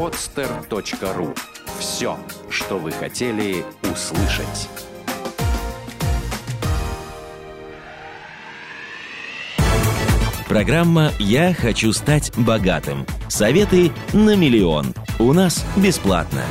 podster.ru Все, что вы хотели услышать. Программа «Я хочу стать богатым». Советы на миллион. У нас бесплатно.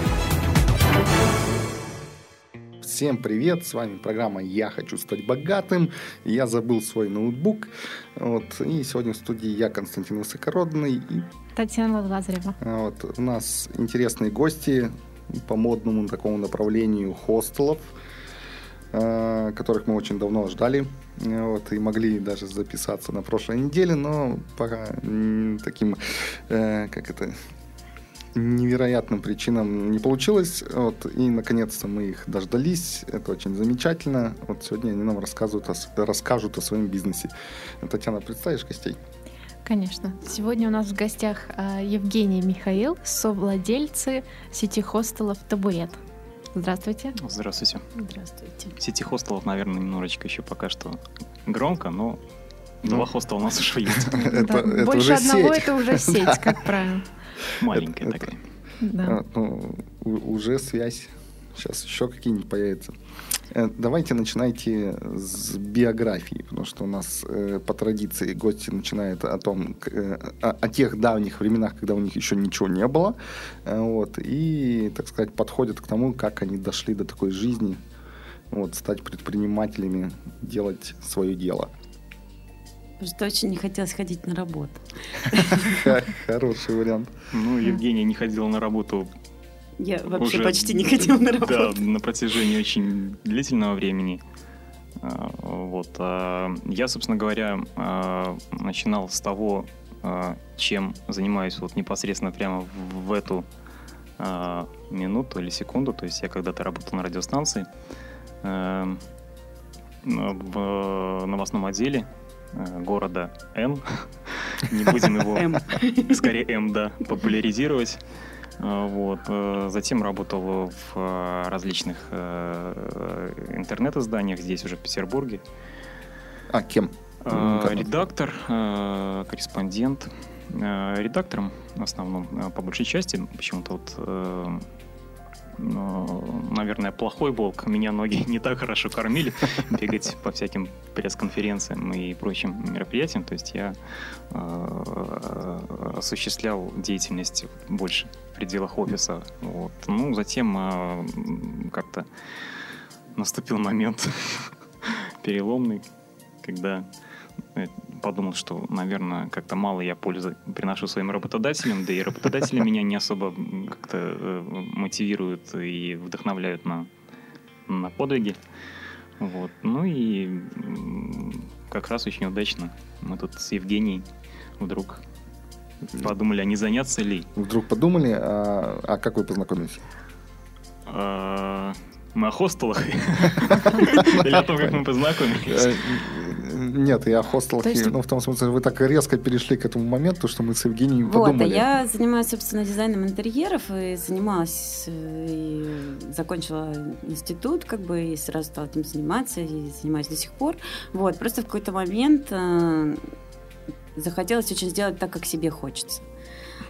Всем привет, с вами программа «Я хочу стать богатым». Я забыл свой ноутбук. Вот, и сегодня в студии я, Константин Высокородный. И, Татьяна Лазарева. вот, у нас интересные гости по модному такому направлению хостелов, э, которых мы очень давно ждали. Вот, и могли даже записаться на прошлой неделе, но по м, таким, э, как это, невероятным причинам не получилось. Вот, и наконец-то мы их дождались. Это очень замечательно. Вот сегодня они нам рассказывают о, расскажут о своем бизнесе. Татьяна, представишь гостей? Конечно. Сегодня у нас в гостях а, Евгений Михаил, совладельцы сети хостелов «Табурет». Здравствуйте. Здравствуйте. Здравствуйте. Сети хостелов, наверное, немножечко еще пока что громко, но два хостела у нас уже есть. Это- это Больше уже одного сеть. это уже сеть, как правило. Маленькая Это- такая. Да. А, ну, у- уже связь. Сейчас еще какие-нибудь появятся. Э, Давайте начинайте с биографии, потому что у нас э, по традиции гости начинают о том, к- э, о, о тех давних временах, когда у них еще ничего не было, Э, вот, и, так сказать, подходят к тому, как они дошли до такой жизни, вот, стать предпринимателями, делать свое дело. Просто очень не хотелось ходить на работу. Хороший вариант. Ну, Евгения не ходила на работу Я вообще уже, почти не ходила на Да, работу. на протяжении очень длительного времени. А, Вот. а, Я, собственно говоря, а, начинал с того, чем занимаюсь вот непосредственно прямо в эту минуту или секунду. То есть я когда-то работал на радиостанции в новостном отделе города Н. Не будем его М. скорее М, да, популяризировать. А, Вот. э, Затем работал в э, различных э, интернет-изданиях здесь уже в Петербурге. А, кем? Интернет. Редактор, э, корреспондент. Э, Редактором в основном, э, по большей части. Почему-то вот, наверное, плохой волк. Меня ноги не так хорошо кормили бегать по всяким пресс-конференциям и прочим мероприятиям. То есть я э, осуществлял деятельность больше в пределах офиса. Вот. Ну, затем э, как-то наступил момент переломный, когда э, подумал, что, наверное, как-то мало я пользы приношу своим работодателям, да и работодатели меня не особо как-то э, мотивируют и вдохновляют на, на подвиги. Вот. Ну и как раз очень удачно мы тут с Евгенией вдруг подумали, а не заняться ли. Вдруг подумали, а, а как вы познакомились? А, Мы о хостелах или о том, как мы познакомились. Нет, я хостел, есть- ну, в том смысле, вы так резко перешли к этому моменту, что мы с Евгением Вот, а подумали. я занимаюсь, собственно, дизайном интерьеров и занималась, э, и закончила институт, как бы, и сразу стала этим заниматься, и занимаюсь до сих пор. Вот, просто в какой-то момент э, захотелось очень сделать так, как себе хочется.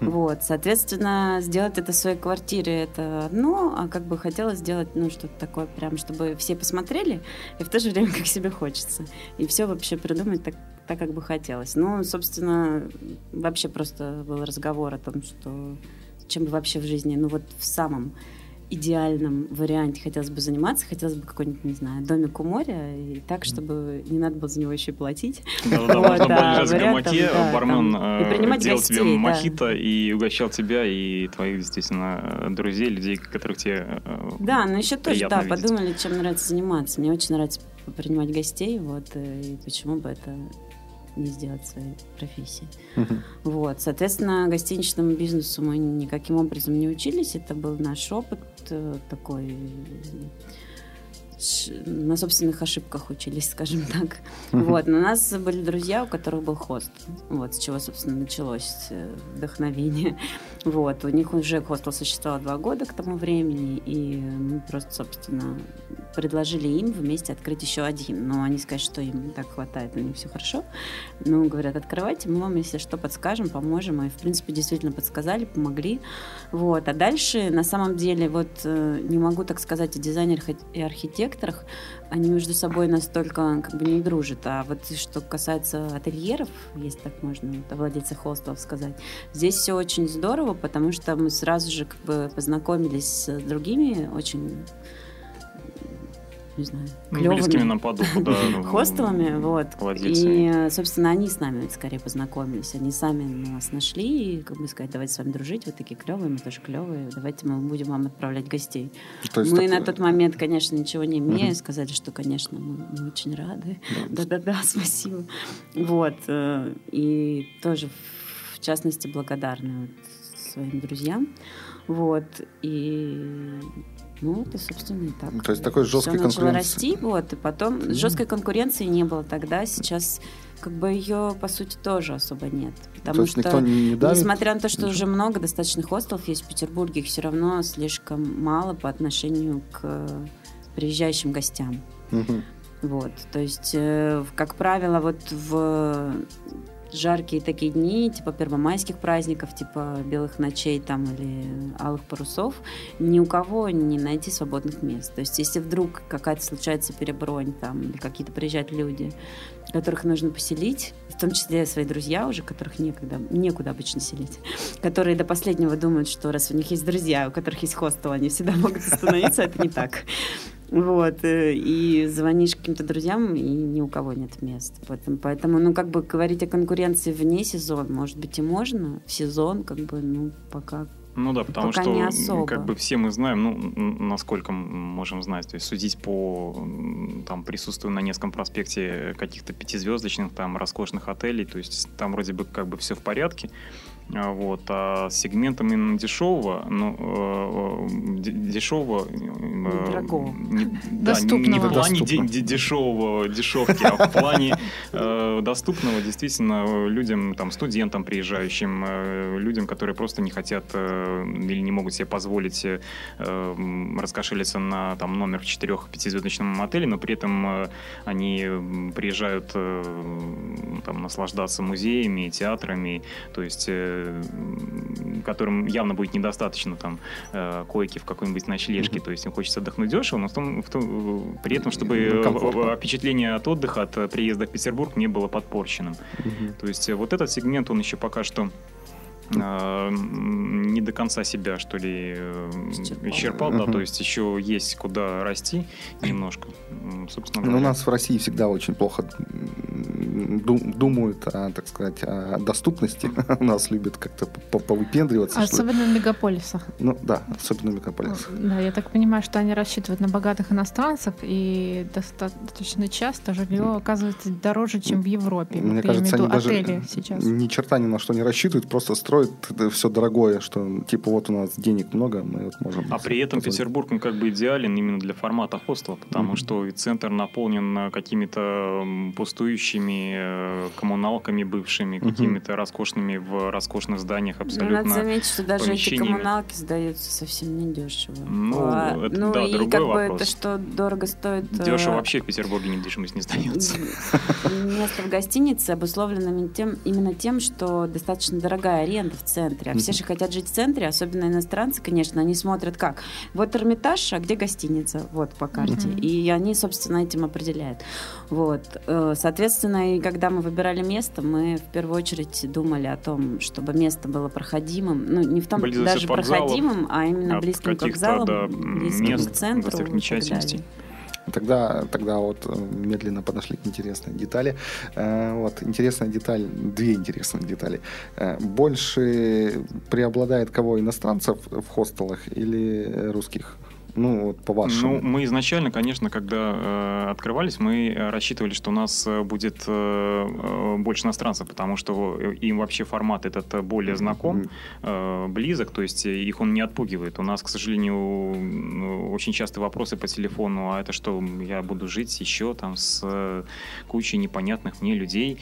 Вот, соответственно, сделать это в своей квартире это одно, а как бы хотелось сделать, ну, что-то такое прям, чтобы все посмотрели, и в то же время как себе хочется. И все вообще придумать так, так, как бы хотелось. Ну, собственно, вообще просто был разговор о том, что чем бы вообще в жизни, ну, вот в самом идеальном варианте хотелось бы заниматься, хотелось бы какой-нибудь, не знаю, домик у моря, и так, чтобы не надо было за него еще и платить. В гамаке, бармен э, делал тебе мохито и угощал тебя и твоих, естественно, друзей, людей, которых тебе э, Да, но еще тоже, да, подумали, чем нравится заниматься. Мне очень нравится принимать гостей, вот, э, и почему бы это не сделать своей профессией. Мгм. Вот, соответственно, гостиничному бизнесу мы никаким образом не учились. Это был наш опыт э, такой на собственных ошибках учились, скажем так. Вот, но у нас были друзья, у которых был хост. Вот, с чего, собственно, началось э, вдохновение. Вот, у них уже хостел существовал два года к тому времени, и мы просто, собственно, предложили им вместе открыть еще один. Но они сказали, что им так хватает, у них все хорошо. Ну, говорят, открывайте, мы вам, если что, подскажем, поможем. И, в принципе, действительно подсказали, помогли. Вот. А дальше, на самом деле, вот э, не могу так сказать о дизайнерах и архитекторах, они между собой настолько как бы не дружат. А вот что касается ательеров, если так можно владельцах хостелов сказать, здесь все очень здорово, потому что мы сразу же как бы познакомились с другими очень не знаю, клевыми. Близкими нам по духу, да. Хостелами, вот. И, собственно, они с нами скорее познакомились. Они сами нас нашли и, как бы сказать, давайте с вами дружить, вы такие клевые, мы тоже клевые, давайте мы будем вам отправлять гостей. Мы на тот момент, конечно, ничего не имея, сказали, что, конечно, мы, очень рады. Да-да-да, спасибо. Вот. Э, и тоже, в частности, благодарны вот своим друзьям. Вот. И ну, это, собственно, и так. То есть такой жесткой Все конкуренции. расти, вот, и потом mm. жесткой конкуренции не было тогда, сейчас как бы ее, по сути, тоже особо нет. Потому то что, не, не давит? несмотря на то, что уже много достаточно хостелов есть в Петербурге, их все равно слишком мало по отношению к приезжающим гостям. Угу. Вот, то есть, э, как правило, вот в жаркие такие дни, типа первомайских праздников, типа белых ночей там или алых парусов, ни у кого не найти свободных мест. То есть если вдруг какая-то случается перебронь там, или какие-то приезжают люди, которых нужно поселить, в том числе свои друзья уже, которых некогда, некуда обычно селить, которые до последнего думают, что раз у них есть друзья, у которых есть хостел, они всегда могут остановиться, это не так. Вот, э, и звонишь каким-то друзьям, и ни у кого нет мест. Поэтому, поэтому, ну, как бы говорить о конкуренции вне сезона, может быть, и можно. В сезон, как бы, ну, пока ну да, потому Пока что как бы все мы знаем, ну, насколько можем знать, то есть судить по там присутствию на Невском проспекте каких-то пятизвездочных там роскошных отелей, то есть там вроде бы как бы все в порядке, вот. А с сегментом именно дешевого, ну, э, э, дешевого... Э, Недорогого. Не, да, не в плане де, дешевого, дешевки, а в плане доступного действительно людям, там, студентам приезжающим, людям, которые просто не хотят или не могут себе позволить раскошелиться на там, номер в четырех-пятизвездочном отеле, но при этом они приезжают там, наслаждаться музеями, театрами, то есть которым явно будет недостаточно там э, койки в какой-нибудь ночлежке, mm-hmm. то есть им хочется отдохнуть дешево, но в том, в том, при этом, чтобы ну, Комфортно. впечатление от отдыха, от приезда в Петербург не было подпорченным. Mm-hmm. То есть вот этот сегмент, он еще пока что э, не до конца себя, что ли, исчерпал, исчерпал да, то есть еще есть куда расти немножко. Собственно говоря. Но у нас в России всегда очень плохо думают, о, так сказать, о доступности. У нас любят как-то повыпендриваться. Особенно в мегаполисах. Ну да, особенно в мегаполисах. Да, я так понимаю, что они рассчитывают на богатых иностранцев, и достаточно часто жилье оказывается дороже, чем в Европе. Мне кажется, они даже сейчас. ни черта ни на что не рассчитывают, просто строят все дорогое, что типа вот у нас денег много, мы вот можем... А при этом позволить. Петербург, он как бы идеален именно для формата хостела, потому mm-hmm. что центр наполнен какими-то пустующими Э, коммуналками бывшими, угу. какими-то роскошными в роскошных зданиях абсолютно. надо заметить, что даже эти коммуналки сдаются совсем недешево. Ну, а, это, ну да, и другой как вопрос. бы это что дорого стоит. Дешево э, вообще в Петербурге недвижимость не сдается. Место в гостинице обусловлено тем, именно тем, что достаточно дорогая аренда в центре. А все же хотят жить в центре, особенно иностранцы, конечно, они смотрят как. Вот Эрмитаж, а где гостиница? Вот по карте. И они, собственно, этим определяют. Вот. Э, соответственно, и когда мы выбирали место, мы в первую очередь думали о том, чтобы место было проходимым, ну, не в том Близость даже проходимым, а именно близким к вокзалам, близким к центру Тогда, тогда вот э, медленно подошли к интересной детали. Э, вот, интересная деталь, две интересные детали. Больше преобладает кого, иностранцев в хостелах или русских? Ну, вот по вашему. Ну, мы изначально, конечно, когда э, открывались, мы рассчитывали, что у нас э, будет э, э, больше иностранцев, потому что им вообще формат этот более знаком, э, близок, то есть их он не отпугивает. У нас, к сожалению, очень часто вопросы по телефону, а это что, я буду жить еще там с кучей непонятных мне людей.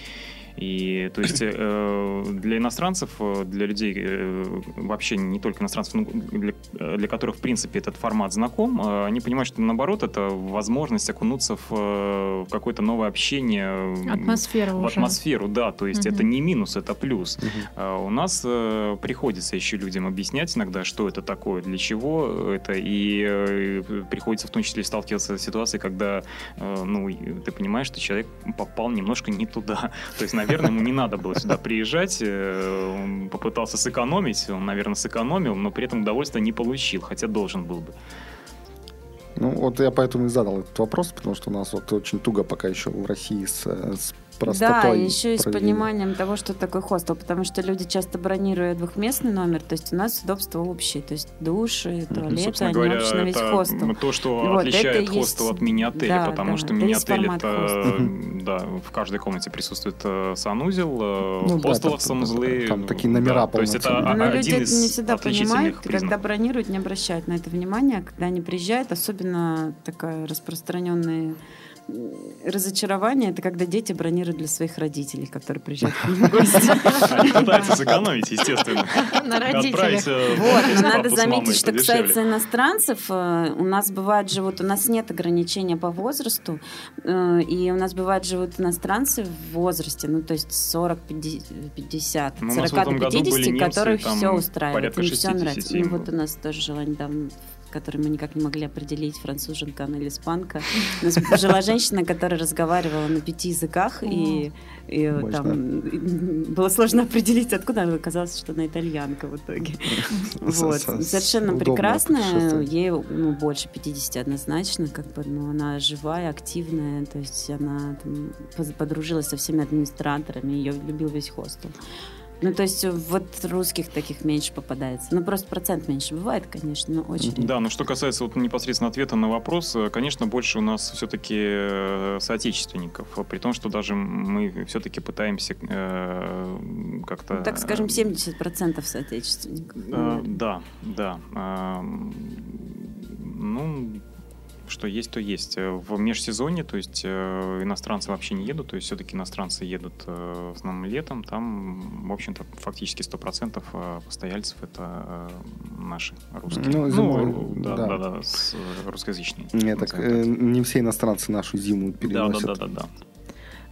И то есть э, для иностранцев, э, для людей э, вообще не только иностранцев, но для, для которых в принципе этот формат знаком, э, они понимают, что наоборот это возможность окунуться в, э, в какое-то новое общение, Атмосфера в уже. атмосферу, да, то есть Мгм. это не минус, это плюс. Мгм. А У нас э, приходится еще людям объяснять иногда, что это такое, для чего это, и э, приходится в том числе сталкиваться с ситуацией, когда, э, ну, ты понимаешь, что человек попал немножко не туда. То есть, наверное, ему не надо было сюда приезжать, э, он попытался сэкономить, он, наверное, сэкономил, но при этом удовольствия не получил, хотя должен был бы. Ну, вот я поэтому и задал этот вопрос, потому что у нас вот очень туго пока еще в России с, э, с простотой. Да, еще и с пониманием того, что такое хостел, потому что люди часто бронируют двухместный номер, то есть у нас удобства общие, то есть души, Ну, туалеты, собственно они говоря, общие на весь это хостел. то, что Вот, отличает это и есть- хостел от мини-отеля, да, потому да, что мини-отель это, да, в каждой комнате присутствует э, санузел, э, Ну в да, хостелах там- санузлы. там такие номера да, То есть это а- Но один люди это не всегда понимают, и признаков. когда бронируют, не обращают на это внимания, когда они приезжают, особенно такая распространенная разочарование, это когда дети бронируют для своих родителей, которые приезжают к ним в гости. Они пытаются сэкономить, естественно. На родителях. Э, Вот, надо заметить, что касается иностранцев, э, у нас бывает живут, у нас нет ограничения по возрасту, э, и у нас бывает живут иностранцы в возрасте, ну то есть 40, 50, Ну, у нас в 40 этом до году были 50, немцы, которых все устраивает, им все 60 нравится. Ну вот у нас тоже жила недавно который мы никак не могли определить, француженка она или испанка. У нас жила женщина, которая разговаривала на пяти языках, и, и Мощно. там было сложно определить, откуда она оказалось, что она итальянка в итоге. Вот. Совершенно прекрасная. Ей ну, больше 50 однозначно, как бы, но она живая, активная. То есть она там, подружилась со всеми администраторами, ее любил весь хостел. Ну, то есть вот русских таких меньше попадается. Ну, просто процент меньше бывает, конечно, но очень. Да, но что касается вот непосредственно ответа на вопрос, э, конечно, больше у нас все-таки соотечественников, а при том, что даже мы все-таки пытаемся э, как-то... Ну, так скажем, 70% соотечественников. Э, Да, да. М, Ну, что есть, то есть. Э, В межсезонье, то есть э, иностранцы вообще не едут, то есть все-таки иностранцы едут э, в основном летом, там, в общем-то, фактически 100% э, постояльцев это э, наши русские. Ну, зимой, да, да. да, да, с, русскоязычные. Нет, так, э, не все иностранцы нашу зиму Да, да, переносят. да, да, да.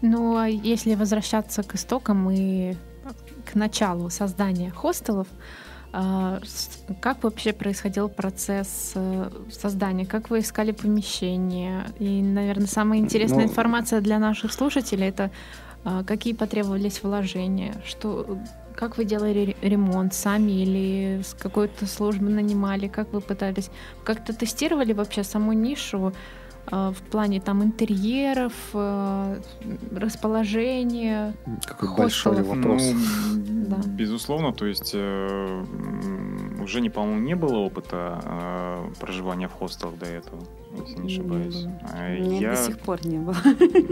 Ну, а если возвращаться к истокам и к началу создания хостелов, как вообще происходил процесс э, создания? Как вы искали помещение? И, наверное, самая интересная Ну- информация для наших слушателей это а, какие потребовались вложения, что как вы делали ре- ремонт сами или с какой-то службы нанимали, как вы пытались, как-то тестировали вообще саму нишу а, в плане там интерьеров, а, расположения. Какой Хостелов. большой вопрос. Ну, Да. безусловно, то есть э, уже, не, по-моему, не было опыта э, проживания в хостелах до этого, если не Не ошибаюсь. было. А Мне я- до сих пор не было.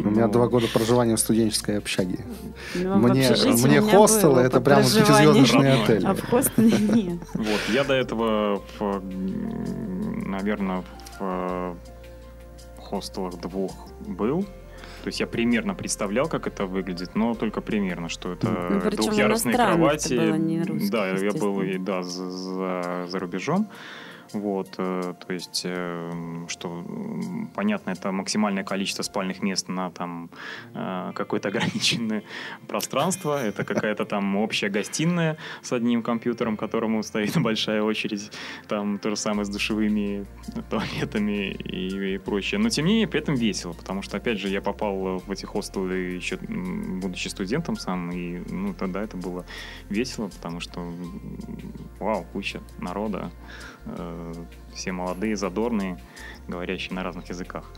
У меня два года проживания в студенческой общаге. Ну, Мне, мне у меня хостел был это пятизвездочный Родной. отель. А в хостеле нет. Вот, я до этого, наверное, в э, хостелах двух был. То есть я примерно представлял, как это выглядит, но только примерно, что это Ну, двухъярусные кровати. было, не русских, да, я был да, за, за, за рубежом. Вот, э, то есть, э, что понятно, это максимальное количество спальных мест на там э, какое-то ограниченное пространство. Это какая-то там общая гостиная с одним компьютером, которому стоит большая очередь. Там то же самое с душевыми туалетами и, и прочее. Но тем не менее, при этом весело, потому что, опять же, я попал в эти хостелы еще будучи студентом сам, и ну, тогда это было весело, потому что вау, куча народа, все молодые, задорные, говорящие на разных языках.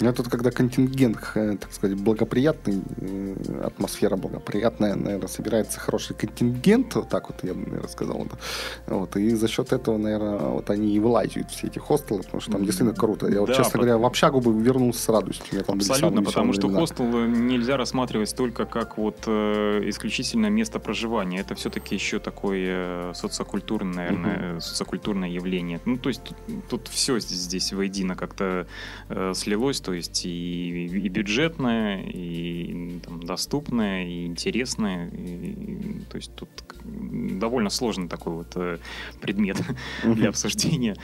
Ну, тут, когда контингент, э, так сказать, благоприятный, э, атмосфера благоприятная, наверное, собирается хороший контингент, вот так вот я бы, наверное, сказал. Да. Вот, и за счет этого, наверное, вот они и вылазят все эти хостелы, потому что там действительно круто. Я вот, Да, честно пот- говоря, в общагу бы вернулся с радостью. Меня там Абсолютно, потому что времена. хостел нельзя рассматривать только как вот э, исключительно место проживания. Это все-таки еще такое э, социокультурное, наверное, э, социокультурное явление. Ну, то есть тут, все здесь воедино как-то э, слилось. То то есть и, и бюджетное, и там, доступное, и интересное. И, то есть тут довольно сложный такой вот э, предмет для обсуждения.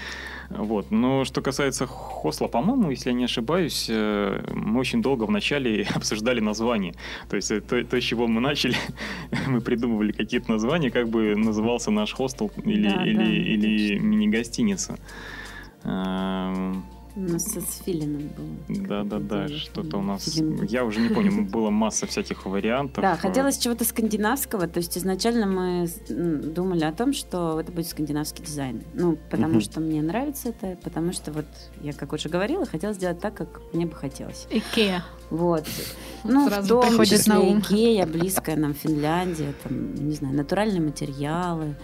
Вот. Но что касается хостла, по-моему, если я не ошибаюсь, э, мы очень долго вначале обсуждали название. То есть э, то, то с чего мы начали, мы придумывали какие-то названия, как бы назывался наш хостел или, Да, или, да, или мини-гостиница. У нас с Филином было. Да, да, да, Идея. что-то у нас, Филин. я уже не помню, было масса всяких вариантов. Да, хотелось чего-то скандинавского. То есть изначально мы думали о том, что это будет скандинавский дизайн. Ну, потому Мгм. что мне нравится это, потому что вот я, как уже говорила, хотела сделать так, как мне бы хотелось. Икеа. Вот. Ну, Сразу в том приходит числе на ум. Икея, близкая нам Финляндия, там, не знаю, натуральные материалы,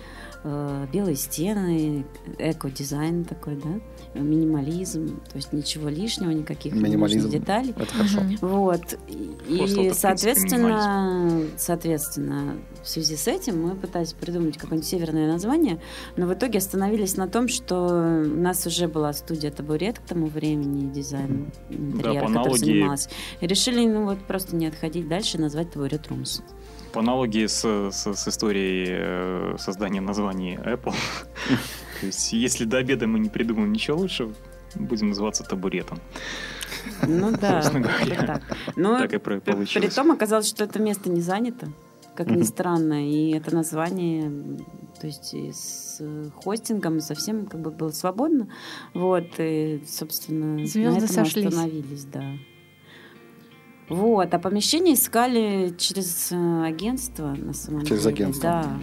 э, белые стены, эко-дизайн такой, да, минимализм, то есть ничего лишнего, никаких Минимализм. деталей. Это хорошо. Вот. И, принципе, соответственно, соответственно, в связи с этим мы пытались придумать какое-нибудь северное название, но в итоге остановились на том, что у нас уже была студия табурет к тому времени, дизайн интерьера, по которой аналогии- занималась. И решили, ну вот, просто не отходить дальше, назвать табурет Румс. По аналогии с, с, с историей э, создания названий Apple. То есть, если до обеда мы не придумаем ничего лучше, будем называться табуретом. Ну да, так. Но Так и про- при получилось. том оказалось, что это место не занято, как ни странно, и это название, то есть с хостингом совсем как бы было свободно, вот, и, собственно, Звезды на этом мы сошлись. остановились, да. Вот, а помещение искали через э, агентство, на самом Через деле. агентство. Да.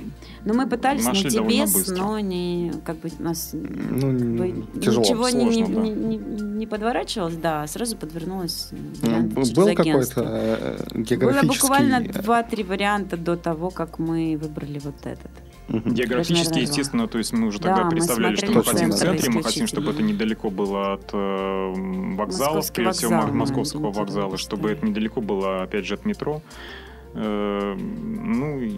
Но мы пытались Нашли найти без, быстро. но не, как бы, нас Ну, бы тяжело, ничего не, не, сложно, да. не, не- не подворачивалось, да, сразу подвернулось э, Ну, через был агентство. какой-то э, Было географический... буквально э, два-три варианта до того, как мы выбрали вот этот. Географически, естественно, то есть мы уже Да, тогда мы представляли, что смотрели мы хотим в центр центре, мы хотим, чтобы это недалеко было от э, вокзала, Московский всего вокзал мы московского вокзала, чтобы да. это недалеко было, опять же, от метро. Э, Ну, и,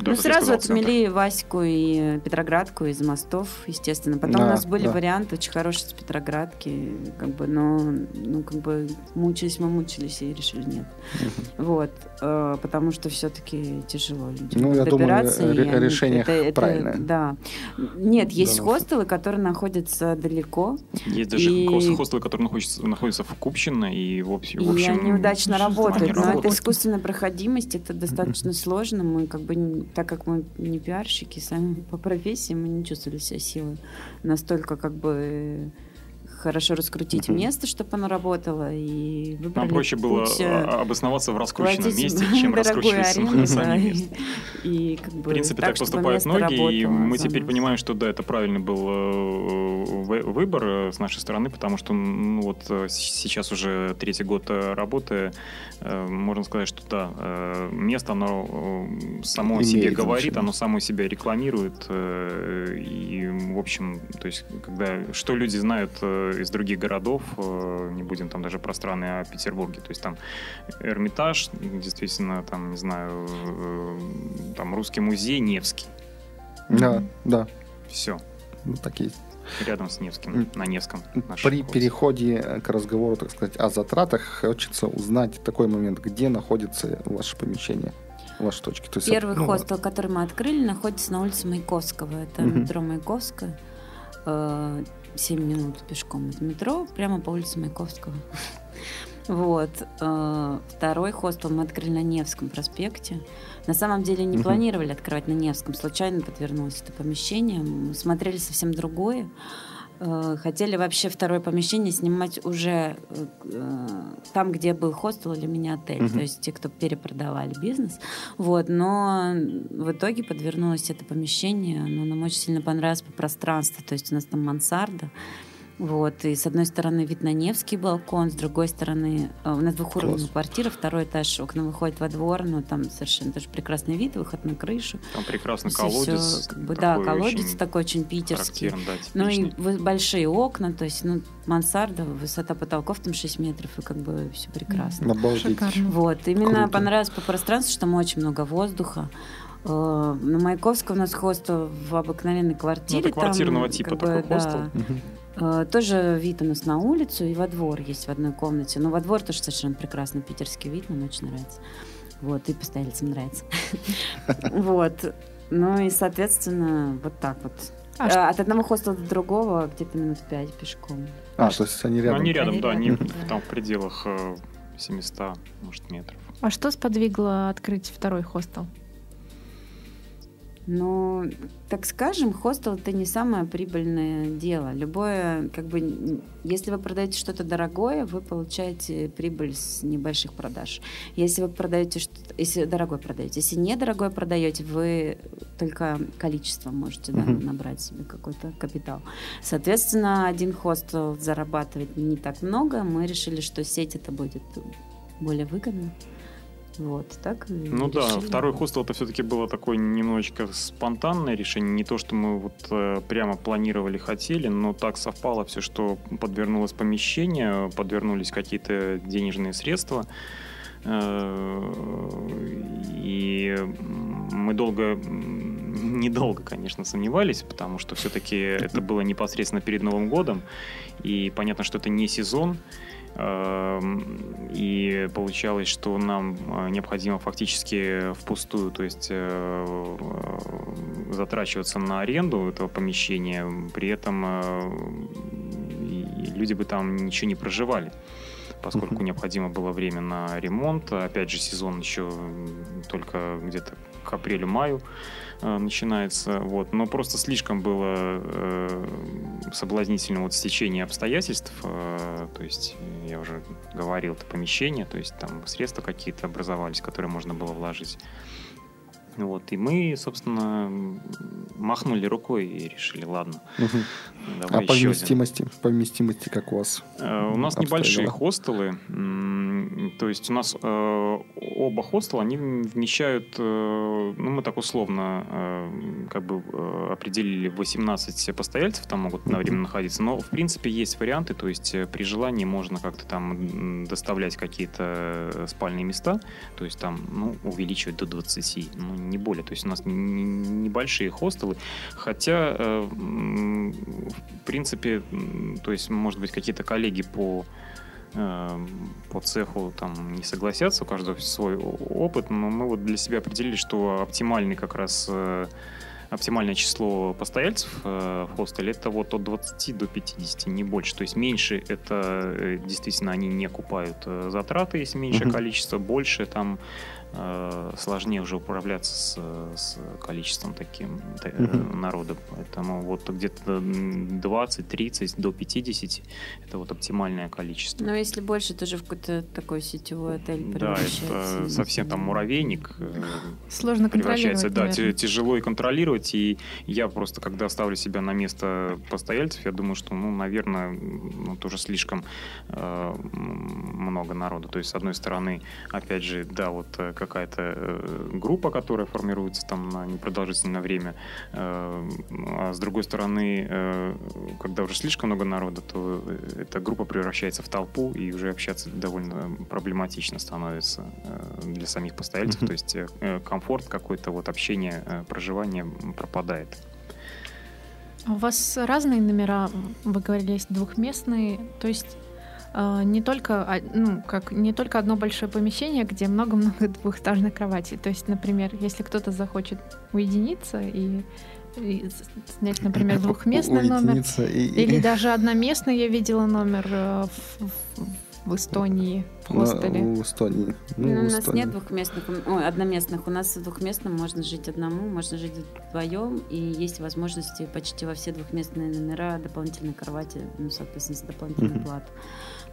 да, ну, сразу сказал, центр. отмели Ваську и Петроградку из мостов, естественно. Потом Да, у нас были да. варианты очень хорошие с Петроградки, как бы, но, ну, как бы, мучились мы, мучились и решили нет. Вот, потому что все-таки тяжело людям Ну, я думаю, добираться. и ре- они- решение это- это- правильное. Да. Нет, есть Да, ну, хостелы, которые находятся далеко, Есть даже И- хостелы, которые находятся, находятся в Купчино, и в, общем- И в общем... они удачно работают, но это работают. искусственная проходимость, это достаточно сложно. Мы как бы, так как мы не пиарщики, сами по профессии, мы не чувствовали себя силой настолько как бы хорошо раскрутить Мгм. место, чтобы оно работало, и выбрали Нам проще было путь, э, а, обосноваться в раскрученном месте, чем раскручиваться на да, месте. и, и как бы В принципе, так, чтобы поступают многие, и мы теперь понимаем, что да, это правильный был э, вы- выбор э, с нашей стороны, потому что ну, вот э, сейчас уже третий год э, работы, э, можно сказать, что да, э, место, оно э, само Имеет себе говорит, значение. оно само себя рекламирует, э, и, в общем, то есть, когда, что люди знают э, из других городов, э, не будем там даже про страны, а Петербурге, то есть там Эрмитаж, действительно, там, не знаю, э, там Русский музей, Невский. Да, да, Все, ну, так и есть. рядом с Невским, на Невском. При хостел. переходе к разговору, так сказать, о затратах, хочется узнать такой момент, где находится ваше помещение, ваши точки. То есть, Первый ну, хостел, который мы открыли, находится на улице Маяковского. Это Мгм. метро Маяковская. Э, 7 минут пешком от метро, прямо по улице Маяковского. Вот. Э, Второй хостел мы открыли на Невском проспекте. На самом деле не планировали открывать на Невском. Случайно подвернулось это помещение. Мы смотрели совсем другое. Э, Хотели вообще второе помещение снимать уже э, э, там, где был хостел или мини-отель. Мгм. То есть те, кто перепродавали бизнес. Вот, но в итоге подвернулось это помещение, оно нам очень сильно понравилось по пространству, то есть у нас там мансарда, вот, и с одной стороны вид на Невский балкон, с другой стороны э, у нас двухуровневая Класс. квартира, второй этаж, окна выходят во двор, но там совершенно тоже прекрасный вид, выход на крышу. Там прекрасный Всё- колодец. всё, как бы, да, такой колодец очень такой очень питерский. да, Ну и большие окна, то есть, ну, мансарда, высота потолков там 6 метров, и как бы все прекрасно. Обалдеть. Шикарно. Вот, именно Круто. понравилось по пространству, что там очень много воздуха. Э, На Маяковского у нас хостел в обыкновенной Ну, квартире. это квартирного там, типа такой бы, да. хостел. Э, Тоже вид у нас на улицу и во двор есть в одной комнате. Но во двор тоже совершенно прекрасный питерский вид, нам очень нравится. Вот, и постояльцам нравится. Вот. Ну и, соответственно, вот так вот. А Э, От одного хостела до другого где-то минут пять пешком. А, то есть они рядом. Они рядом, Они да, они рядом, да. там в пределах э, 700, может, метров. А что сподвигло открыть второй хостел? Ну, так скажем, хостел это не самое прибыльное дело. Любое, как бы, если вы продаете что-то дорогое, вы получаете прибыль с небольших продаж. Если вы продаете что-то, если дорогое продаете, если недорогое продаете, вы только количеством можете да, набрать себе какой-то капитал. Соответственно, один хостел зарабатывает не так много. Мы решили, что сеть это будет более выгодно. Вот, так и Ну да, решили. второй хостел это все-таки было такое немножечко спонтанное решение. Не то, что мы вот э, прямо планировали, хотели, но так совпало все, что подвернулось помещение, подвернулись какие-то денежные средства. Э, И мы долго, недолго, конечно, сомневались, потому что все-таки это было непосредственно перед Новым годом. И понятно, что это не сезон. Эм, И получалось, что нам э, необходимо фактически впустую, то есть э, э, затрачиваться на аренду этого помещения, при этом люди бы там ничего не проживали поскольку необходимо было время на ремонт. Опять же, сезон еще только где-то к апрелю-маю э, начинается. Вот. Но просто слишком было э, соблазнительно вот стечение обстоятельств. э, то есть, я уже говорил, это помещение, то есть там средства какие-то образовались, которые можно было вложить. Вот. И мы, собственно, махнули рукой и решили, ладно, Мгм. давай А по еще один. вместимости? По вместимости как у вас? Э, У нас обстоят небольшие хостелы, то есть у нас э, оба хостела, они вмещают, э, ну мы так условно э, как бы э, определили 18 постояльцев там могут одновременно находиться, но в принципе есть варианты, то есть э, при желании можно как-то там доставлять какие-то э, спальные места, то есть там, ну, увеличивать до 20, ну, не более, то есть у нас не- не- небольшие хостелы, хотя, э, в принципе, то есть, может быть, какие-то коллеги по э, по цеху там не согласятся, у каждого свой опыт, но мы вот для себя определили, что оптимальный как раз э, оптимальное число постояльцев в хостеле это вот от 20 до 50, не больше. То есть меньше это действительно они не окупают э, затраты, если меньшее Мгм. количество, больше там сложнее уже управляться с, с количеством таким э, Мгм. народа. Поэтому вот где-то м, 20-30 до 50 это вот оптимальное количество. Но если больше, то же в какой-то такой сетевой отель Да, превращается. это совсем там муравейник. э, Сложно превращается, контролировать, да, наверное. тяжело и контролировать. И я просто, когда ставлю себя на место постояльцев, я думаю, что, ну, наверное, ну, тоже слишком э, много народу. То есть, с одной стороны, опять же, да, вот э, какая-то э, группа, которая формируется там на непродолжительное время, э, а с другой стороны, э, когда уже слишком много народа, то эта группа превращается в толпу, и уже общаться довольно проблематично становится для самих постояльцев. То есть комфорт какой-то, вот общение, проживание пропадает. А У вас разные номера, вы говорили, есть двухместные, то есть не только, ну, как, не только одно большое помещение, где много-много двухэтажных кроватей. То есть, например, если кто-то захочет уединиться и, и с- снять, например, двухместный номер, Уединиться и- и- или даже одноместный, я видела номер э, в, в- в Эстонии, в Ну, хостеле. У Эстонии. Ну, Ну, у в нас Эстонии. нет двухместных, ой, одноместных. У нас в двухместном можно жить одному, можно жить вдвоем, и есть возможности почти во все двухместные номера дополнительной кровати, ну, соответственно, за дополнительную Мгм. плату.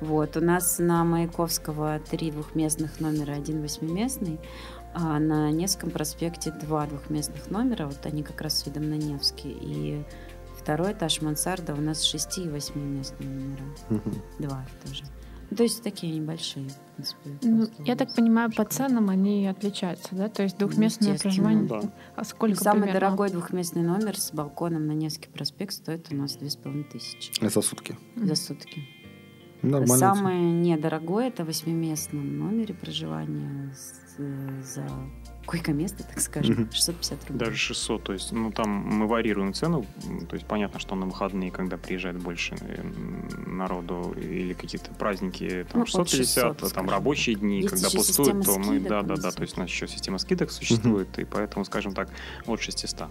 Вот, у нас на Маяковского три двухместных номера, один восьмиместный, а на Невском проспекте два двухместных номера, вот они как раз с видом на Невский, и второй этаж мансарда у нас шести и восьмиместные номера, два тоже. Ну, То есть такие небольшие. в принципе, Ну, я так понимаю, по ценам они отличаются, да? То есть двухместное проживание. да. А сколько Самый примерно? дорогой двухместный номер с балконом на Невский проспект стоит у нас две с половиной тысячи За сутки. За сутки. Нормально. Самое недорогое это в восьмиместном номере проживания за койко-место, так скажем, Мгм. 650 рублей. Даже 600, то есть, ну, там мы варьируем цену, то есть, понятно, что на выходные, когда приезжает больше народу или какие-то праздники, там, Ну, от 650, 600, а там скажем. рабочие дни, Есть когда пустуют, то мы, скидок, да, да, он да, здесь. то есть, у нас еще система скидок существует, и поэтому, скажем так, от 600.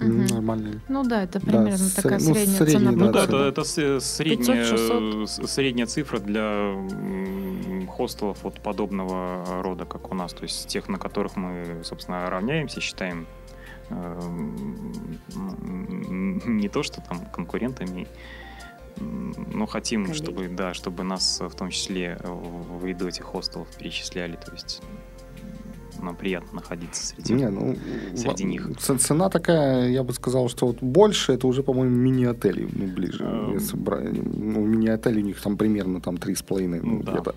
М, Мгм. Нормально. Ну да, это Да, примерно с- такая ну, средняя средний, цена. да, Ну да, да, это, да. это средняя, 500-600. с- средняя цифра для хостелов вот подобного рода, как у нас. То есть тех, на которых мы, собственно, равняемся, считаем эм, не то, что там конкурентами, но хотим, Коллеги. чтобы, да, чтобы нас в том числе в ряду этих хостелов перечисляли. То есть нам приятно находиться среди Не, ну, среди них. Цена такая, я бы сказал, что вот больше, это уже, по-моему, мини-отели, ну, ближе. Эм. Если брать, ну, мини-отели у них там примерно там 3,5, ну, Ну, да. где-то.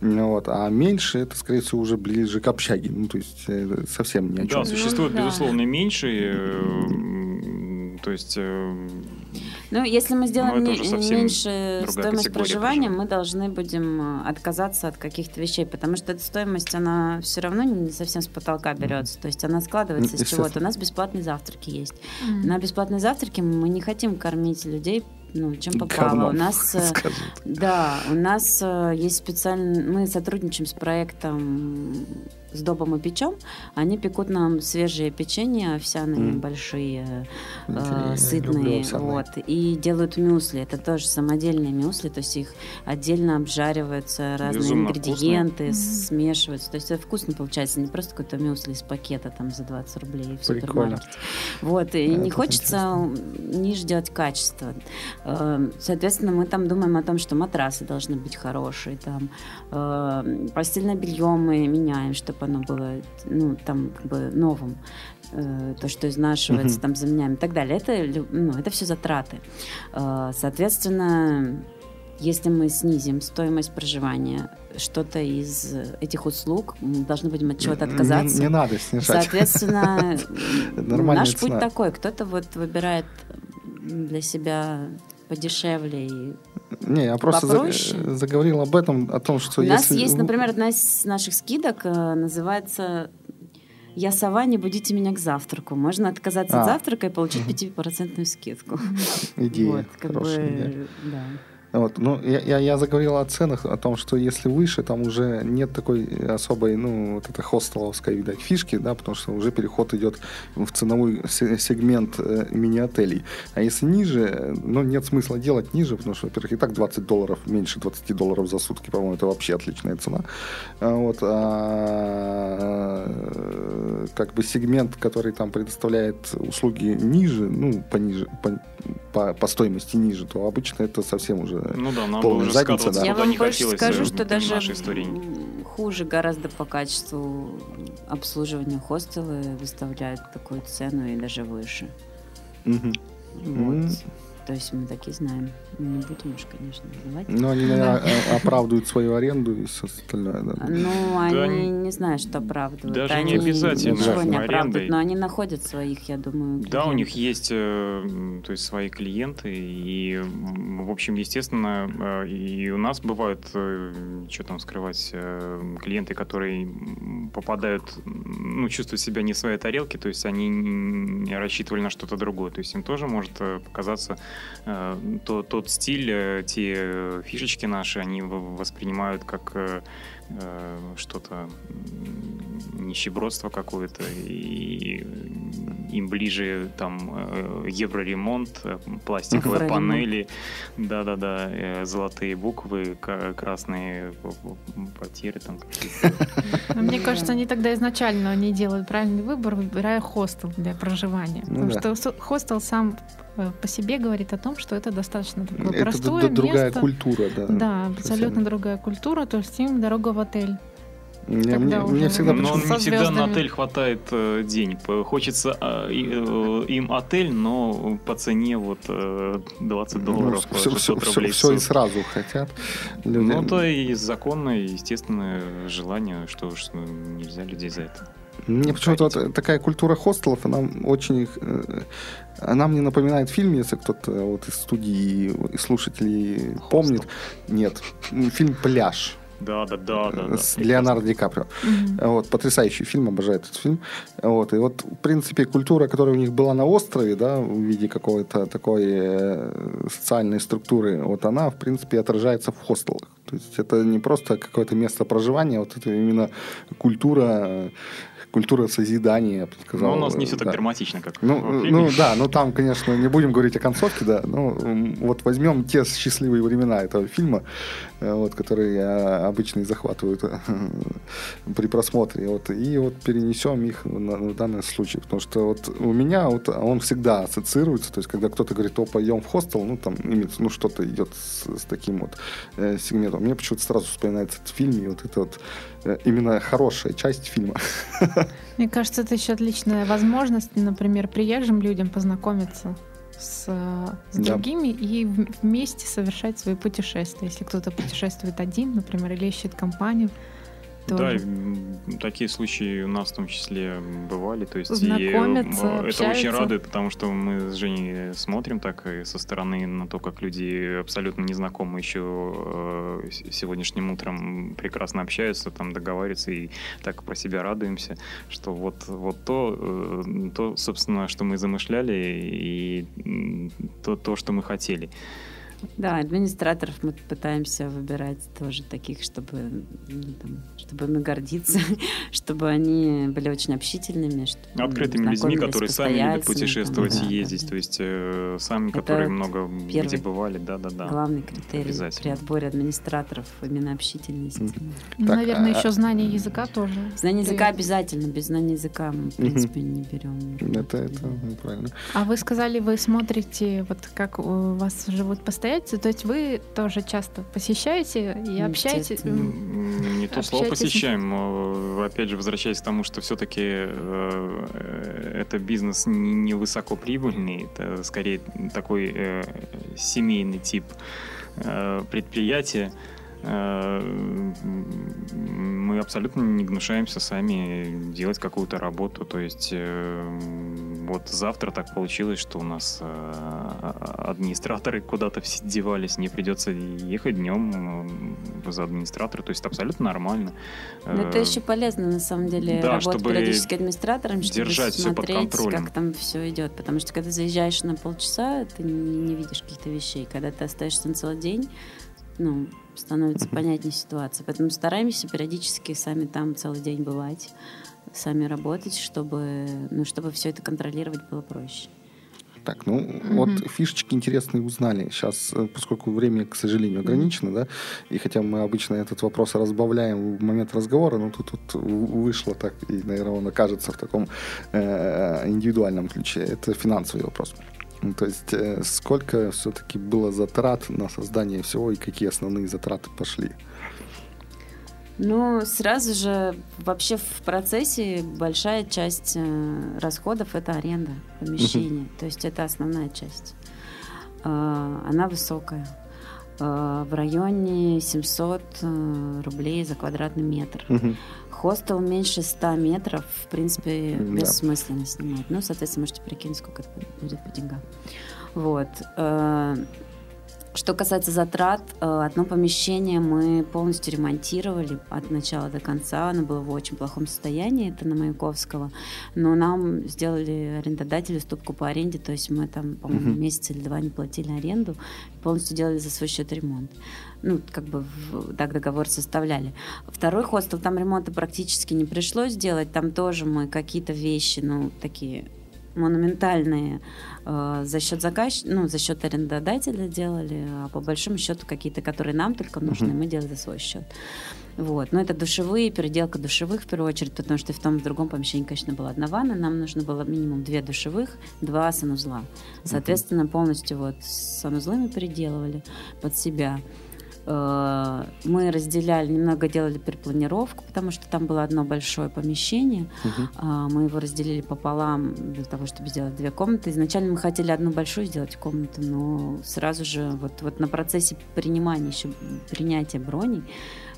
Ну, Вот. А меньше, это, скорее всего, уже ближе к общаге. Ну, то есть, э, совсем ни о чем. Да, существует, Ну, да. безусловно, меньше. э, То есть э, Ну, если мы сделаем не- совсем меньше стоимость проживания, проживания. мы должны будем э, отказаться от каких-то вещей, потому что эта стоимость, она все равно не совсем с потолка берется. То есть она складывается из Естественно. чего-то. У нас бесплатные завтраки есть. Мгм. На бесплатные завтраки мы не хотим кормить людей ну, чем попало. Говном, У нас, э, скажем. да, у нас э, есть специальный, мы сотрудничаем с проектом с Добом и печем. Они пекут нам свежие печенья овсяные, Мгм. большие, э, люблю сытные, вот, и делают мюсли. Это тоже самодельные мюсли, то есть их отдельно обжариваются разные Безумно ингредиенты, Мгм. смешиваются. То есть это вкусно получается, не просто какой-то мюсли из пакета там за 20 рублей в Прикольно. супермаркете. Вот, и Это не хочется ниже делать качество. Э, Соответственно, мы там думаем о том, что матрасы должны быть хорошие, там э, постельное белье мы меняем, чтобы оно было, ну, там, как бы новым. Э, То, что изнашивается, Мгм. там заменяем и так далее. Это, ну, это все затраты. Э, Соответственно, если мы снизим стоимость проживания, что-то из этих услуг, мы должны будем от чего-то Не- отказаться. Не, надо снижать. Соответственно, наш путь цена. такой. Кто-то вот выбирает для себя подешевле. И... Не, я просто за- заговорил об этом, о том, что У нас если... есть, вы- например, одна из наших скидок э, называется «Я сова, не будите меня к завтраку». Можно отказаться А. от завтрака и получить 5% скидку. Идея, Вот, как хорошая бы, идея. да. Вот, ну, я, я, я заговорил о ценах, о том, что если выше, там уже нет такой особой, ну, вот это хостеловской, видать, фишки, да, потому что уже переход идет в ценовой се- сегмент э, мини-отелей. А если ниже, ну, нет смысла делать ниже, потому что, во-первых, и так 20 долларов, меньше 20 долларов за сутки, по-моему, это вообще отличная цена. А Вот, а, э, как бы сегмент, который там предоставляет услуги ниже, ну, пониже, по, по, по стоимости ниже, то обычно это совсем уже ну да, нам полная уже задница, да. Я вам больше скажу, э, что даже хуже гораздо по качеству обслуживания хостелы выставляют такую цену и даже выше. Мгм. Вот. М. То есть мы такие знаем. Не будем уж, конечно, называть. Ну, они, наверное, оправдывают свою аренду и все остальное. Да. Ну, Да они не- не знаю, что оправдывают. Даже они не обязательно ничего не оправдывают, но они находят своих, я думаю. Да, у них клиентов. есть э, то есть свои клиенты, и, в общем, естественно, э, и у нас бывают, э, что там скрывать, клиенты, которые попадают, ну, чувствуют себя не в своей тарелке, то есть они рассчитывали на что-то другое, то есть им тоже может показаться то- тот стиль, э, те э, фишечки наши, они воспринимают как э, э, что-то м, нищебродство какое-то, и им ближе там э, евроремонт, э, пластиковые Евроремонт. панели, да-да-да, э, золотые буквы, красные п- п- потеры там какие-то. Мне кажется, они тогда изначально не делают правильный выбор, выбирая хостел для проживания. Ну Потому да. что хостел сам э, по себе говорит о том, что это достаточно такое Это простое другая место. культура, да. Да, абсолютно другая культура, то есть им дорога в отель. Мне, тогда мне- уже мне всегда Ну, Но не всегда на отель хватает э, денег. П- Хочется э, э, им отель, но по цене вот э, 20 долларов, Ну, все, 600 рублей в и сразу хотят. Люди. Ну, то и законное, естественное желание, что уж ну, нельзя людей за это. Мне почему-то вот такая культура хостелов, она очень... э, Она мне напоминает фильм, если кто-то вот из студии и слушателей помнит. Нет, фильм «Пляж». Да, да, да, да. да. с Леонардо Ди Каприо. Вот, потрясающий фильм, обожаю этот фильм. Вот, и вот, в принципе, культура, которая у них была на острове, да, в виде какой-то такой э, социальной структуры, вот она, в принципе, отражается в хостелах. То есть это не просто какое-то место проживания, вот это именно культура, э, культура созидания, я бы сказал. Но у нас не все так Да. драматично, как Ну, в фильме. ну да, ну там, конечно, не будем говорить о концовке, да. Ну, м, вот возьмем те счастливые времена этого фильма, вот, которые э, обычно захватывают э, при просмотре, вот, и вот перенесем их на, на данный случай, потому что вот у меня вот он всегда ассоциируется, то есть когда кто-то говорит, о, пойдем в хостел, ну там имеется, ну что-то идет с, с таким вот э, сегментом, мне почему-то сразу вспоминается этот фильм и вот это вот э, именно хорошая часть фильма. Мне кажется, это еще отличная возможность, например, приезжим людям познакомиться с, э, с Да. другими и в- вместе совершать свои путешествия. Если кто-то путешествует один, например, или ищет компанию, Да, тоже. и, м, такие случаи у нас в том числе бывали. То есть и, Знакомятся, э, это очень общаются. радует, потому что мы с Женей смотрим так и со стороны на то, как люди абсолютно незнакомые еще э, сегодняшним утром прекрасно общаются, там договариваются и так про себя радуемся, что вот, вот то, э, то, собственно, что мы замышляли и то, то, что мы хотели. Да, администраторов мы пытаемся выбирать тоже таких, чтобы, ну, там, чтобы ими гордиться, чтобы они были очень общительными. чтобы Открытыми людьми, которые сами любят путешествовать там, и да, ездить. да, То есть э, сами, Это которые много где бывали, да-да-да. Главный критерий при отборе администраторов именно общительность. Мгм. Ну, Так, наверное, а- еще знание языка тоже. Знание языка дает. обязательно, без знания языка мы, в принципе, не берем. Это, это ну, правильно. А вы сказали, вы смотрите, вот как у вас живут постояльцы, то есть вы тоже часто посещаете и общаетесь? Не то слово посещаем. э, Опять же, возвращаясь к тому, что все-таки это бизнес не высокоприбыльный, это скорее такой э, семейный тип э, предприятия. Э, Мы абсолютно не гнушаемся сами делать какую-то работу. То есть э, вот завтра так получилось, что у нас э, администраторы куда-то все девались, не придется ехать днем за администратора. То есть это абсолютно нормально. Но это еще полезно, на самом деле, да, работать периодически администратором, чтобы держать всё под смотреть, контролем. как там все идет. Потому что когда заезжаешь на полчаса, ты не, не видишь каких-то вещей. Когда ты остаешься на целый день, ну, становится понятнее ситуация. Поэтому стараемся периодически сами там целый день бывать, сами работать, чтобы, ну, чтобы все это контролировать было проще. Так, ну вот фишечки интересные узнали. Сейчас, э, поскольку время, к сожалению, ограничено, да, и хотя мы обычно этот вопрос разбавляем в момент разговора, но тут, тут вышло так, и, наверное, он окажется в таком э, индивидуальном ключе. Это финансовый вопрос. Ну, То есть э, сколько все-таки было затрат на создание всего и какие основные затраты пошли? Ну, сразу же вообще в процессе большая часть э, расходов это аренда помещения. То есть это основная часть. Э, она высокая. Э, в районе 700 э, рублей за квадратный метр. Мгм. Хостел меньше 100 метров, в принципе, Да. бессмысленно снимать. Ну, соответственно, можете прикинуть, сколько это будет по деньгам. Вот. Э, Что касается затрат, э, одно помещение мы полностью ремонтировали от начала до конца. Оно было в очень плохом состоянии, это на Маяковского. Но нам сделали арендодатели уступку по аренде, то есть мы там, по-моему, месяц или два не платили аренду, полностью делали за свой счет ремонт. Ну, как бы в- так договор составляли. Второй хостел, там ремонта практически не пришлось делать, там тоже мы какие-то вещи, ну, такие монументальные э, за счет заказчика, ну, за счет арендодателя делали, а по большому счету какие-то, которые нам только нужны, мы делали за свой счет. Вот. Но это душевые, переделка душевых в первую очередь, потому что в том и в другом помещении, конечно, была одна ванна, нам нужно было минимум две душевых, два санузла. Соответственно, полностью вот санузлы мы переделывали под себя. Э, Мы разделяли, немного делали перепланировку, потому что там было одно большое помещение. А, Мы его разделили пополам для того, чтобы сделать две комнаты. Изначально мы хотели одну большую сделать комнату, но сразу же вот, вот на процессе принимания еще принятия броней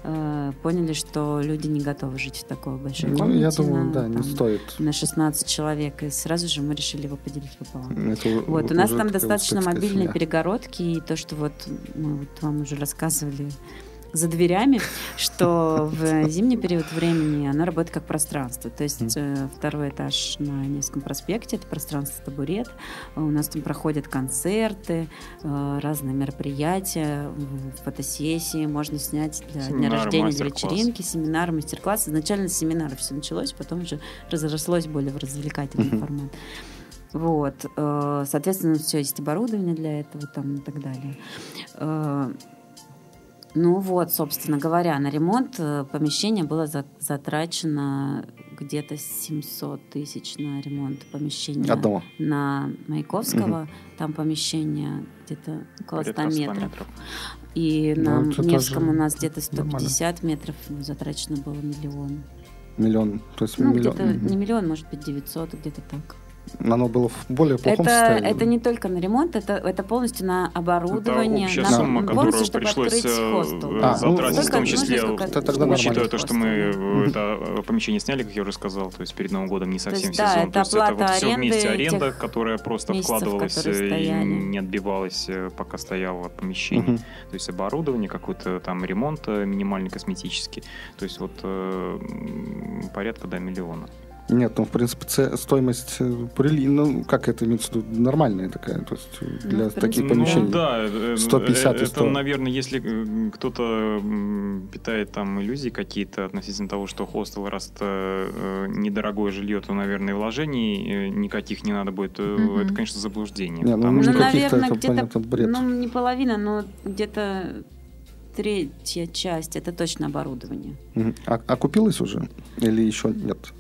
э, поняли, что люди не готовы жить в такой большой Ну, комнате. я думаю, на, да, не там, стоит. на 16 человек, и сразу же мы решили его поделить пополам. Это Вот, у- нас там достаточно мобильные семья. перегородки, и то, что вот мы вот вам уже рассказывали за дверями, что в зимний период времени оно работает как пространство. То есть э, второй этаж на Невском проспекте, это пространство табурет. У нас там проходят концерты, э, разные мероприятия, фотосессии, можно снять для дня рождения, для вечеринки, семинары, мастер-классы. Изначально с семинаров все началось, потом уже разрослось более в развлекательный формат. Вот, э, соответственно, все есть оборудование для этого там и так далее. Ну вот, собственно говоря, на ремонт э, помещения было за- затрачено где-то 700 тысяч на ремонт помещения. Одного. На Маяковского там помещение где-то около 100 Порядка 100 метров. метров. И Ну, на Невском у нас где-то нормально. 150 метров затрачено было миллион. Миллион. То есть Ну, миллион. где-то Мгм. не миллион, может быть, 900, где-то так. Оно было в более плохом Это, состоянии. это не только на ремонт, это, это полностью на оборудование, общая на сумма, полностью, которую чтобы пришлось открыть э, хостел. э, А, ну, затратить, в только том числе, Это тогда учитывая то, что мы э, это помещение сняли, как я уже сказал, то есть перед Новым годом не совсем есть, да, сезон. это то есть это вот все вместе аренда, тех которая просто месяцев, вкладывалась и не отбивалась, пока стояло помещение. То есть оборудование, какой-то там ремонт минимальный косметический. То есть вот порядка до миллиона. Нет, ну, в принципе, стоимость э, прили- ну, как это имеется в виду, нормальная такая, то есть э, Ну, для принципе, таких помещений. Ну да, э, 150 и э, 100. это, наверное, если кто-то питает там иллюзии какие-то относительно того, что хостел, раз это недорогое жилье, то, наверное, вложений никаких не надо будет. Мгм. Это, конечно, заблуждение. Не, ну, потому ну, Ну, наверное, это, где-то, бред. ну, не половина, но где-то третья часть, это точно оборудование. Мгм. А, окупилось уже? Или еще нет?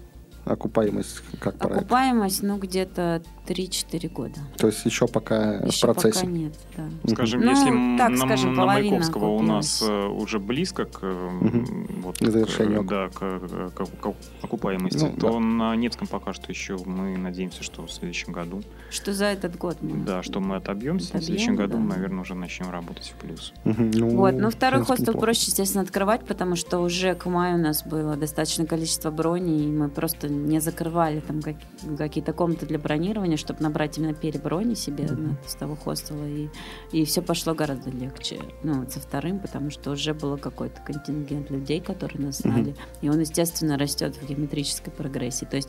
Окупаемость как? Окупаемость, ну, где-то 3-4 года. То есть еще пока в Еще процессе? пока нет, да. Скажем, Ну, если так на, скажем, на Маяковского у нас э, уже близко к, э, Мгм. вот, К завершению. к, да, к, к- к окупаемости, Ну, то да. на Невском пока что еще мы надеемся, что в следующем году, Что за этот год мы да, что мы отобьемся, в Отобьем, следующем году, да. наверное, уже начнем работать в плюс. Мгм. Ну, Вот, но в второй хостел проще, естественно, открывать, потому что уже к маю у нас было достаточное количество броней, и мы просто не закрывали там как- какие-то комнаты для бронирования, чтобы набрать именно переброни себе на- с того хостела, и, и все пошло гораздо легче. Ну, со вторым, потому что уже было какой-то контингент людей, которые нас знали, и он, естественно, растет в геометрической прогрессии. То есть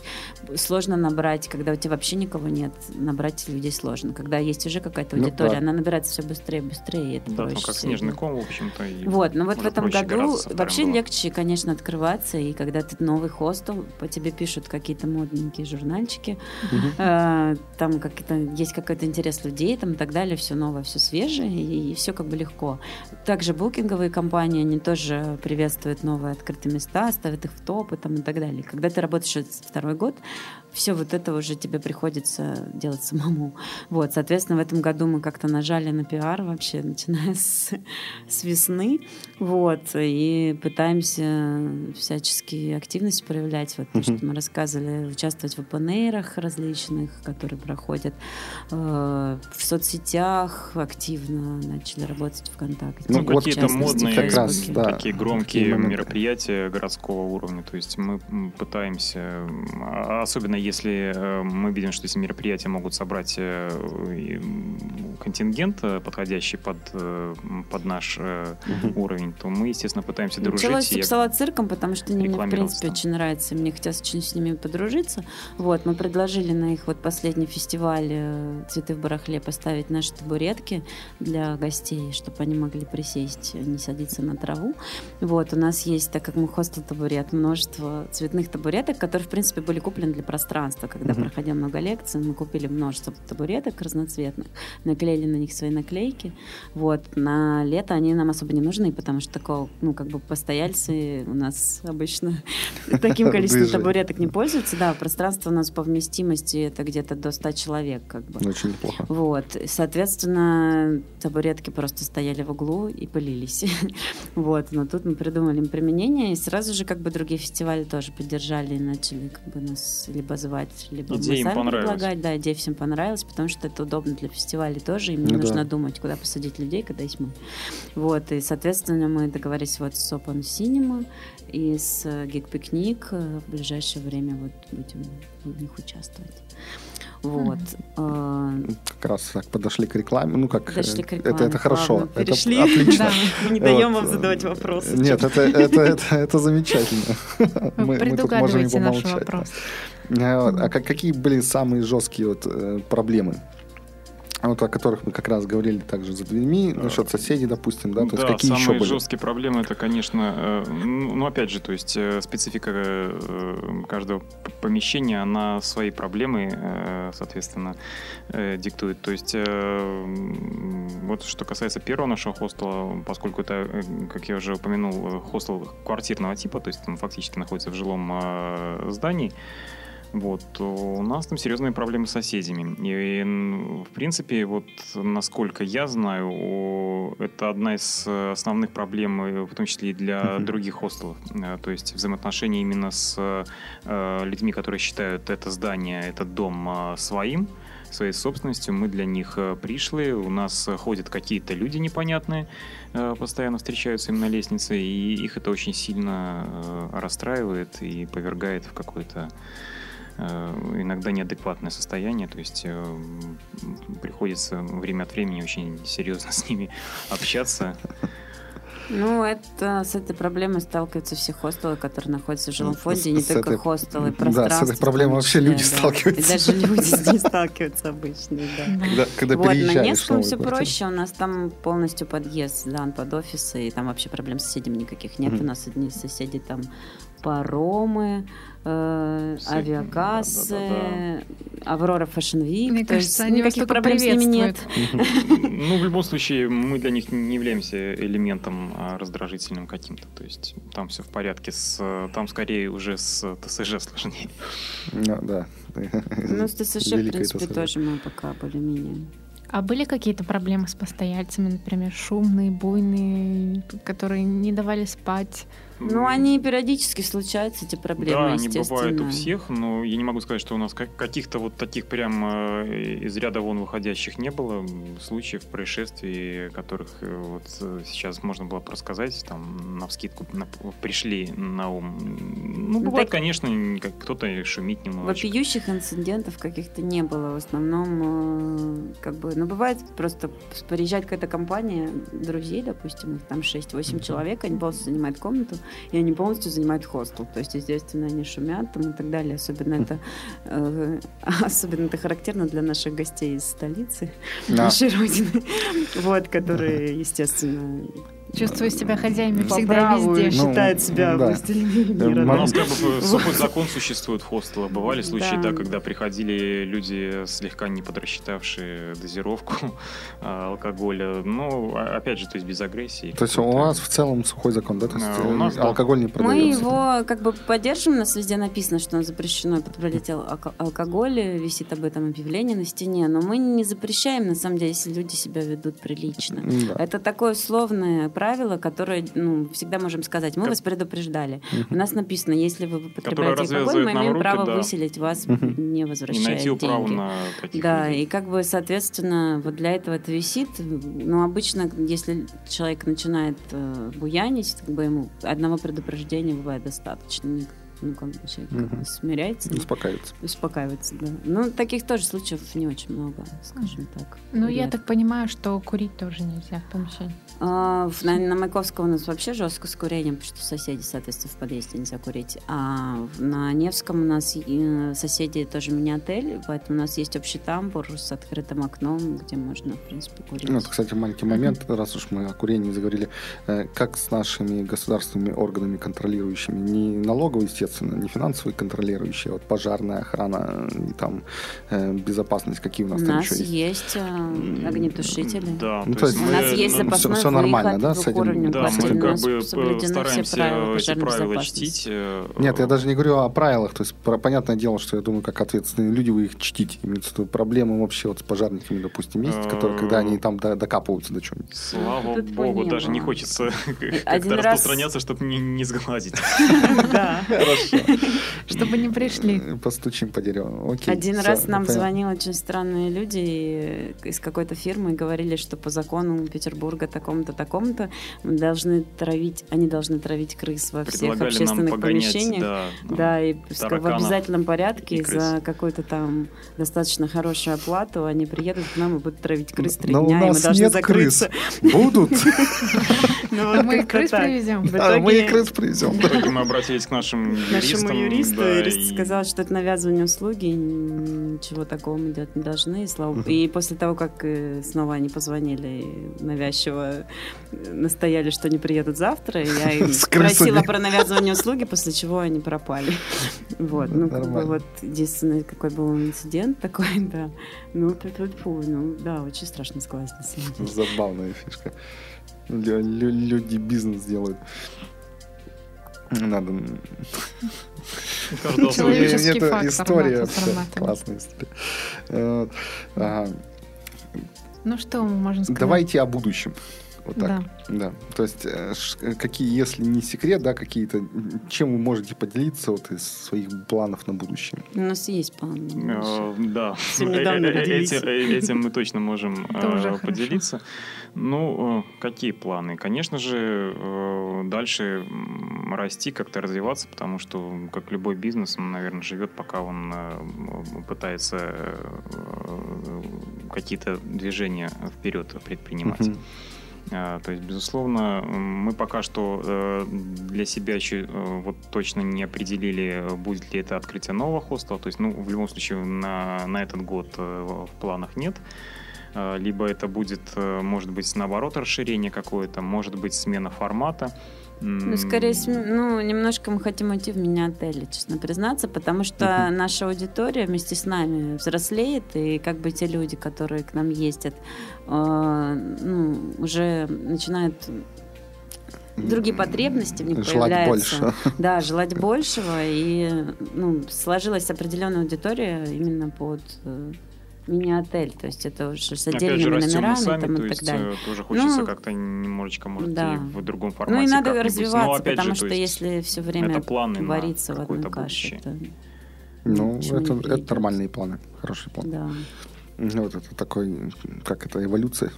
сложно набрать, когда у тебя вообще никого нет, набрать людей сложно. Когда есть уже какая-то Ну, аудитория, да. она набирается все быстрее и быстрее, и это Да, ну проще как всего. снежный ком, в общем-то. Вот, но вот в этом году вообще было. легче, конечно, открываться, и когда ты новый хостел, по тебе пишут какие-то модненькие журнальчики, э, там как-то есть какой-то интерес людей, там и так далее, все новое, все свежее, и, все как бы легко. Также букинговые компании, они тоже приветствуют новые открытые места, ставят их в топы там и так далее. Когда ты работаешь второй год, все вот это уже тебе приходится делать самому. Вот, соответственно, в этом году мы как-то нажали на пиар вообще, начиная с, с весны, вот, и пытаемся всячески активность проявлять, вот то, Мгм. что мы рассказывали, участвовать в опенейрах различных, которые проходят э, в соцсетях, активно начали работать ВКонтакте. Ну, Ну, вот какие-то модные, как раз, да. такие громкие мероприятия городского уровня. То есть мы пытаемся, а- особенно если э, мы видим, что эти мероприятия могут собрать э, контингент, э, подходящий под, под наш уровень, то мы, естественно, пытаемся дружить. Началось и с псалоцирком, потому что они мне, в принципе, там. очень нравятся. Мне хотелось очень с ними подружиться. Вот, мы предложили на их вот последний фестиваль «Цветы в барахле» поставить наши табуретки для гостей, чтобы они могли присесть, не садиться на траву. Вот, у нас есть, так как мы хостел табурет, множество цветных табуреток, которые, в принципе, были куплены для пространства. Когда Мгм. проходил много лекций, мы купили множество табуреток разноцветных, наклеили на них свои наклейки. Вот, на лето они нам особо не нужны, потому что такого, ну, как бы постояльцы у нас обычно таким количеством табуреток не пользуются. Да, пространство у нас по вместимости это где-то до 100 человек, как бы. Очень неплохо. Вот, соответственно, табуретки просто стояли в углу и пылились. Вот, но тут мы придумали им применение, и сразу же как бы другие фестивали тоже поддержали и начали как бы нас либо вызывать, либо Идея мы сами предлагать. Да, идея всем понравилась, потому что это удобно для фестиваля тоже, им не Ну да. нужно думать, куда посадить людей, когда есть мы. Вот, и, соответственно, мы договорились вот с Open Cinema и с Geek Picnic. Э, В ближайшее время вот будем в них участвовать. Вот. А, Как раз так подошли к рекламе. Ну, как, Подошли к э, рекламе, это, это хорошо. плавно Это перешли. отлично. Не даем Вот, вам э, задавать вопросы. Нет, это, это, это, это замечательно. Мы, мы тут можем наш помолчать. вопрос. А, А как- какие были самые жесткие вот, э, проблемы? Вот о которых мы как раз говорили также за дверьми, насчет соседей, допустим, да, то есть какие самые еще были? жесткие проблемы это, конечно, э, ну, ну, опять же, то есть э, специфика каждого помещения, она свои проблемы, соответственно, диктует. То есть, вот что касается первого нашего хостела, поскольку это, как я уже упомянул, хостел квартирного типа, то есть он фактически находится в жилом э, здании, вот, то у нас там серьезные проблемы с соседями. И, в принципе, вот насколько я знаю, это одна из э, основных проблем, э, в том числе и для Мгм. других хостелов. Э, То есть взаимоотношения именно с э, людьми, которые считают это здание, этот дом э, своим, своей собственностью. Мы для них э, пришлые, у нас э, ходят какие-то люди непонятные, э, постоянно встречаются им на лестнице, и их это очень сильно э, расстраивает и повергает в какое-то э, иногда неадекватное состояние, то есть э, приходится время от времени очень серьезно с ними общаться. Ну, это с этой проблемой сталкиваются все хостелы, которые находятся в жилом фонде, не с только этой- хостелы, да, с этой проблемой вообще люди да. сталкиваются. И даже люди с ней сталкиваются обычно, да. Когда, когда вот, на Невском все квартиру. проще, у нас там полностью подъезд сдан под офисы, и там вообще проблем с соседями никаких нет. Мгм. У нас одни соседи там паромы, э, авиакассы. Аврора Fashion Week. Мне то кажется, есть они никаких проблем с ними нет. Ну, в любом случае, мы для них не являемся элементом а, раздражительным каким-то. То есть там все в порядке. С, там скорее уже с ТСЖ сложнее. Ну, да. Ну, с ТСЖ, в принципе, тоже мы пока более-менее. А были какие-то проблемы с постояльцами, например, шумные, буйные, которые не давали спать? Ну, они периодически случаются, эти проблемы, да, они бывают у всех, но я не могу сказать, что у нас как- каких-то вот таких прям э, из ряда вон выходящих не было случаев происшествий, которых э, вот э, сейчас можно было бы рассказать, там на вскидку на- пришли на ум. Ну, Ну, бывает, так- конечно, кто-то шумит немножечко. Вопиющих инцидентов каких-то не было. В основном, как бы, ну, бывает просто приезжает какая-то компания друзей, допустим, их там 6-8 человек, они полностью занимают комнату, и они полностью занимают хостел. То есть, естественно, они шумят там, и так далее. Особенно это, э, особенно это характерно для наших гостей из столицы, Да. нашей родины, вот, которые, естественно, Чувствую себя хозяйами по всегда везде. Ну, считают себя да. мира. У нас как бы сухой закон существует в хостелах. Бывали случаи, Да. да, когда приходили люди, слегка не подрасчитавшие дозировку а, алкоголя. Ну, а- опять же, то есть без агрессии. То есть у вас в целом сухой закон, да? То есть А, у э, нас, да. алкоголь не Мы продается. его как бы поддерживаем, у нас везде написано, что запрещено употреблять ал- алко- алкоголь, висит об этом объявление на стене, но мы не запрещаем, на самом деле, если люди себя ведут прилично. Да. Это такое условное правило, которое ну, всегда можем сказать. Мы вас предупреждали. У нас написано, если вы употребляете алкоголь, мы имеем право выселить вас, не возвращая деньги. Да, и как бы, соответственно, вот для этого это висит. Но обычно, если человек начинает э, буянить, как бы ему одного предупреждения бывает достаточно. Ну, как бы человек как бы Мгм. смиряется, Успокаивается. успокаивается, да. Ну, таких тоже случаев не очень много, скажем так. Ну, я так понимаю, что курить тоже нельзя в помещении. А, в- на, на Маяковского у нас вообще жестко с курением, потому что соседи, соответственно, в подъезде нельзя курить. А на Невском у нас э, соседи тоже мини-отель, поэтому у нас есть общий тамбур с открытым окном, где можно, в принципе, курить. Ну, это, кстати, маленький момент, раз уж мы о курении заговорили. Э, Как с нашими государственными органами контролирующими? Не налоговые, естественно, не финансовые контролирующие, а вот пожарная охрана, э, и там э, безопасность, какие у у нас там нас еще есть? есть э, огнетушители. Да, Ну, то есть есть У мы, нас есть ну, запасной всё нормально, выход да, с этим? Да, мы У как нас бы все стараемся правила эти пожарной правила безопасности. чтить. э, Нет, я даже не говорю о правилах. То есть, про- понятное дело, что я думаю, как ответственные люди, вы их чтите. Имеется в виду проблемы вообще вот с пожарниками, допустим, есть, которые, когда они там до- докапываются до чего-нибудь. Слава Такого богу, даже не хочется как-то раз- распространяться, чтобы не, не сглазить. Да. Хорошо. Чтобы не пришли. Постучим по дереву. Окей. Один всё, раз нам понятно. звонили очень странные люди из какой-то фирмы и говорили, что по закону Петербурга такому-то, такому-то мы должны травить, они должны травить крыс во всех общественных погонять, помещениях. да, Да, и в обязательном порядке за какую-то там достаточно хорошую оплату они приедут к нам и будут травить крыс три дня, и мы нас должны нет закрыться. крыс. Будут? Ну, Мы и крыс привезем. В Мы и итоге- крыс привезем. Мы обратились к нашим к нашему юристам. юристу, юрист сказал, что это навязывание услуги, ничего такого мы делать не должны. И, после того, как э, снова они позвонили навязчиво настояли, что они приедут завтра, я им спросила про навязывание услуги, после чего они пропали. Вот, ну, как бы вот единственный какой был инцидент такой, да. Ну, ну, да, очень страшно сказать, на самом деле. Забавная фишка. Лю- лю- Люди бизнес делают. Надо... Человеческий Это фактор история. Классная история. Ну что мы можем сказать? Давайте о будущем. Вот так. Да. Да. То есть, э, какие, если не секрет, да, какие-то, чем вы можете поделиться вот из своих планов на будущее? У нас есть план. Э, Да, Э, этим, мы точно можем поделиться. Ну, какие планы? Конечно же, дальше расти, как-то развиваться, потому что, как любой бизнес, он, наверное, живет, пока он пытается какие-то движения вперед предпринимать. А, То есть, безусловно, мы пока что э, для себя еще э, вот точно не определили, будет ли это открытие нового хостела. То есть, ну, в любом случае, на, на этот год э, в планах нет. Либо это будет, может быть, наоборот, расширение какое-то, может быть, смена формата. Ну, скорее, ну, немножко мы хотим уйти в мини-отели, честно признаться, потому что наша аудитория вместе с нами взрослеет, и как бы те люди, которые к нам ездят, э, ну, уже начинают другие потребности в них Желать появляются. больше. Да, желать большего, и ну, сложилась определенная аудитория именно под э, мини-отель, то есть это уже с Опять же, отдельными растем мы номерами сами, там, то и так есть далее. э, тоже хочется Ну, как-то немножечко, может, да. и в другом формате. Ну и надо. Но, развиваться, опять потому же, что если все время вариться в одной каше, то Ну, это, это нормальные планы, хорошие планы. Да. Ну, Вот это такой, как это, эволюция.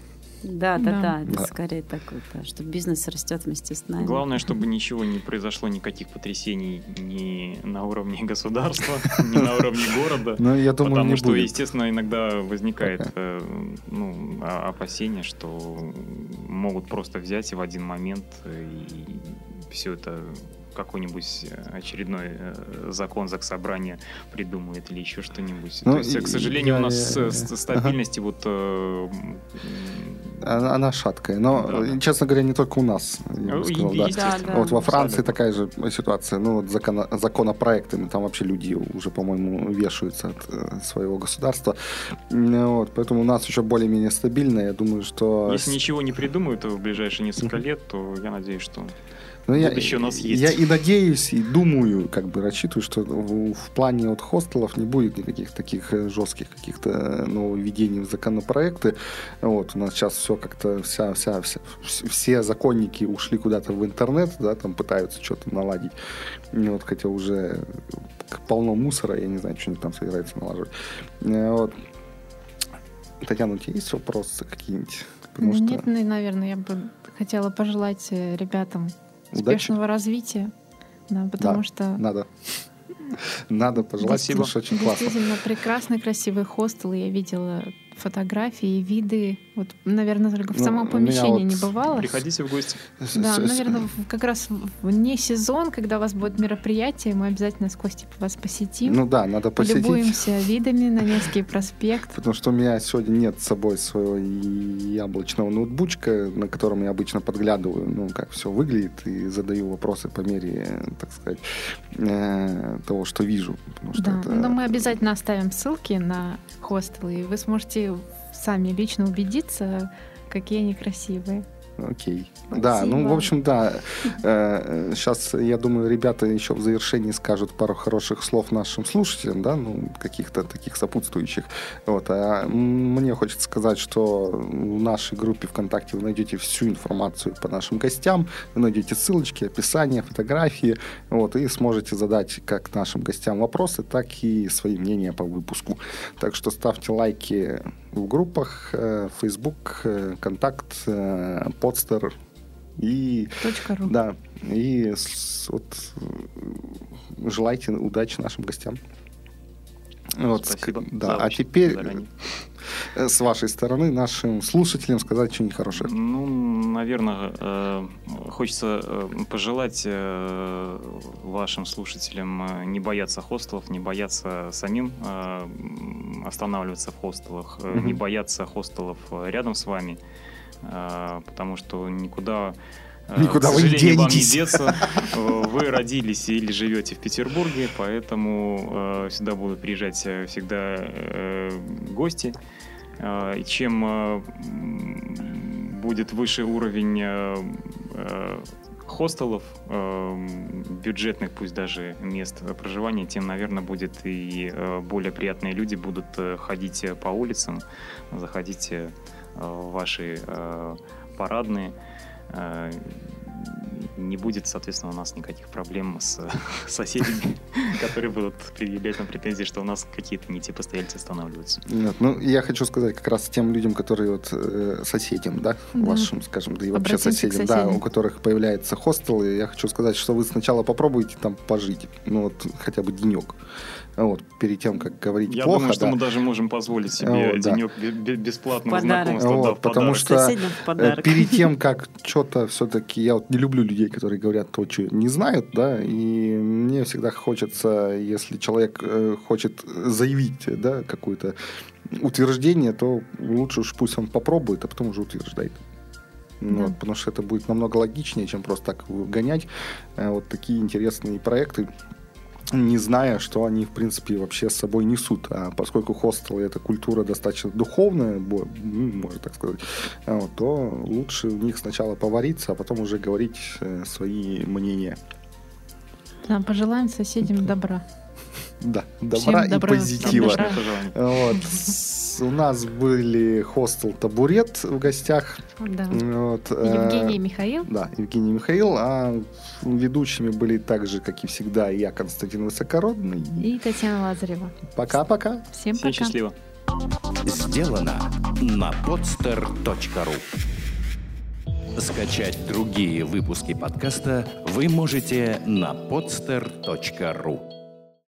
Да, да, Да. да, это Да. скорее такой, да, что бизнес растет вместе с нами. Главное, чтобы ничего не произошло, никаких потрясений ни на уровне государства, ни на уровне города. Но я думаю, Потому что, естественно, иногда возникает э, ну, о- опасение, что могут просто взять и в один момент э, и все это какой-нибудь э, очередной закон заксобрания придумает или еще что-нибудь. Ну, То есть, и- к сожалению, я- у нас я- с- стабильности вот э, м, Она, она шаткая. Но, Да, да. честно говоря, не только у нас. я бы Ну, и- сказал, да. Да, да. Вот во Франции Абсолютно. такая же ситуация. Ну, вот закона- законопроектами там вообще люди уже, по-моему, вешаются от э, своего государства. Вот, поэтому у нас еще более-менее стабильно. Я думаю, что... Если ничего не придумают в ближайшие несколько лет, то я надеюсь, что Ну, я, будущее у нас есть. Я и надеюсь, и думаю, как бы рассчитываю, что в, в плане вот хостелов не будет никаких таких э, жестких каких-то э, нововведений в законопроекты. Вот, у нас сейчас все как-то, вся, вся, вся, вс- все законники ушли куда-то в интернет, да, там пытаются что-то наладить. И Вот, хотя уже полно мусора, я не знаю, что они там собираются налаживать. Э, Вот. Татьяна, у тебя есть вопросы какие-нибудь? Потому Ну, что Нет, ну, наверное, я бы хотела пожелать э, ребятам удачи успешного развития. Да, потому Да. что надо. Надо пожелать, Спасибо. потому что очень классно. действительно прекрасный, красивый хостел. Я видела фотографии, виды. Вот, наверное, только в Ну, самом помещении вот не бывало. приходите в гости. Да, наверное, как раз вне сезон, когда у вас будет мероприятие, мы обязательно с Костей вас посетим. Ну да, надо посетить. Полюбуемся видами на Невский проспект. Потому что у меня сегодня нет с собой своего яблочного ноутбучка, на котором я обычно подглядываю, ну, как все выглядит, и задаю вопросы по мере, так сказать, э, того, что вижу. Что Да, это- но мы обязательно оставим ссылки на хостелы, и вы сможете сами лично убедиться, какие они красивые. Окей. Да, ну, в общем, да. Сейчас, я думаю, ребята еще в завершении скажут пару хороших слов нашим слушателям, да, ну, каких-то таких сопутствующих. Вот. А мне хочется сказать, что в нашей группе ВКонтакте вы найдете всю информацию по нашим гостям, вы найдете ссылочки, описание, фотографии, вот, и сможете задать как нашим гостям вопросы, так и свои мнения по выпуску. Так что ставьте лайки в группах э, Facebook, э, Контакт, э, Подстер и... .ру. Да, и с, вот, желайте удачи нашим гостям. Вот, Спасибо. Да, за а теперь заранее. Э, с вашей стороны нашим слушателям сказать что-нибудь хорошее. Ну, наверное, э, хочется э, пожелать вашим слушателям не бояться хостелов, не бояться самим останавливаться в хостелах, не бояться хостелов рядом с вами, потому что никуда Никуда к вы не не денетесь. деться. Э, Вы родились или живете в Петербурге, поэтому э, сюда будут приезжать э, всегда э, гости. Э, И чем э, будет выше уровень э, э, хостелов, э, бюджетных, пусть даже мест проживания, тем, наверное, будет и э, более приятные люди будут э, ходить э, по улицам, заходить э, в ваши э, парадные. Э, Не будет, соответственно, у нас никаких проблем с соседями, которые будут предъявлять нам претензии, что у нас какие-то не те постояльцы останавливаются. Нет, ну, я хочу сказать как раз тем людям, которые вот э, соседям, да, Да. вашим, скажем, да и вообще соседям, да, у которых появляются хостелы, я хочу сказать, что вы сначала попробуйте там пожить, ну вот хотя бы денек, вот, перед тем, как говорить Я плохо, думаю, что да. мы даже можем позволить себе Вот, да. денек бе- бесплатного Подарок. знакомства. да, Вот, в потому подарок. что Соседям в Э, подарок. Перед тем, как что-то все-таки... Я вот не люблю людей, которые говорят то, что не знают, да, и мне всегда хочется, если человек э, хочет заявить, да, какое-то утверждение, то лучше уж пусть он попробует, а потом уже утверждает. Ну, Да. вот, потому что это будет намного логичнее, чем просто так гонять э, вот такие интересные проекты, не зная, что они, в принципе, вообще с собой несут. А поскольку хостелы — это культура достаточно духовная, ну, можно так сказать, а то лучше в них сначала повариться, а потом уже говорить э, свои мнения. Да, пожелаем соседям добра. Да, Всем добра и добра, позитива. добра. Вот. У нас были хостел «Табурет» в гостях. Да. Вот, э, Евгений и Михаил. Да, Евгений и Михаил. А ведущими были так же, как и всегда, я, Константин Высокородный. И Татьяна Лазарева. Пока-пока. Всем Всем пока. счастливо. Сделано на podster.ru Скачать другие выпуски подкаста вы можете на podster.ru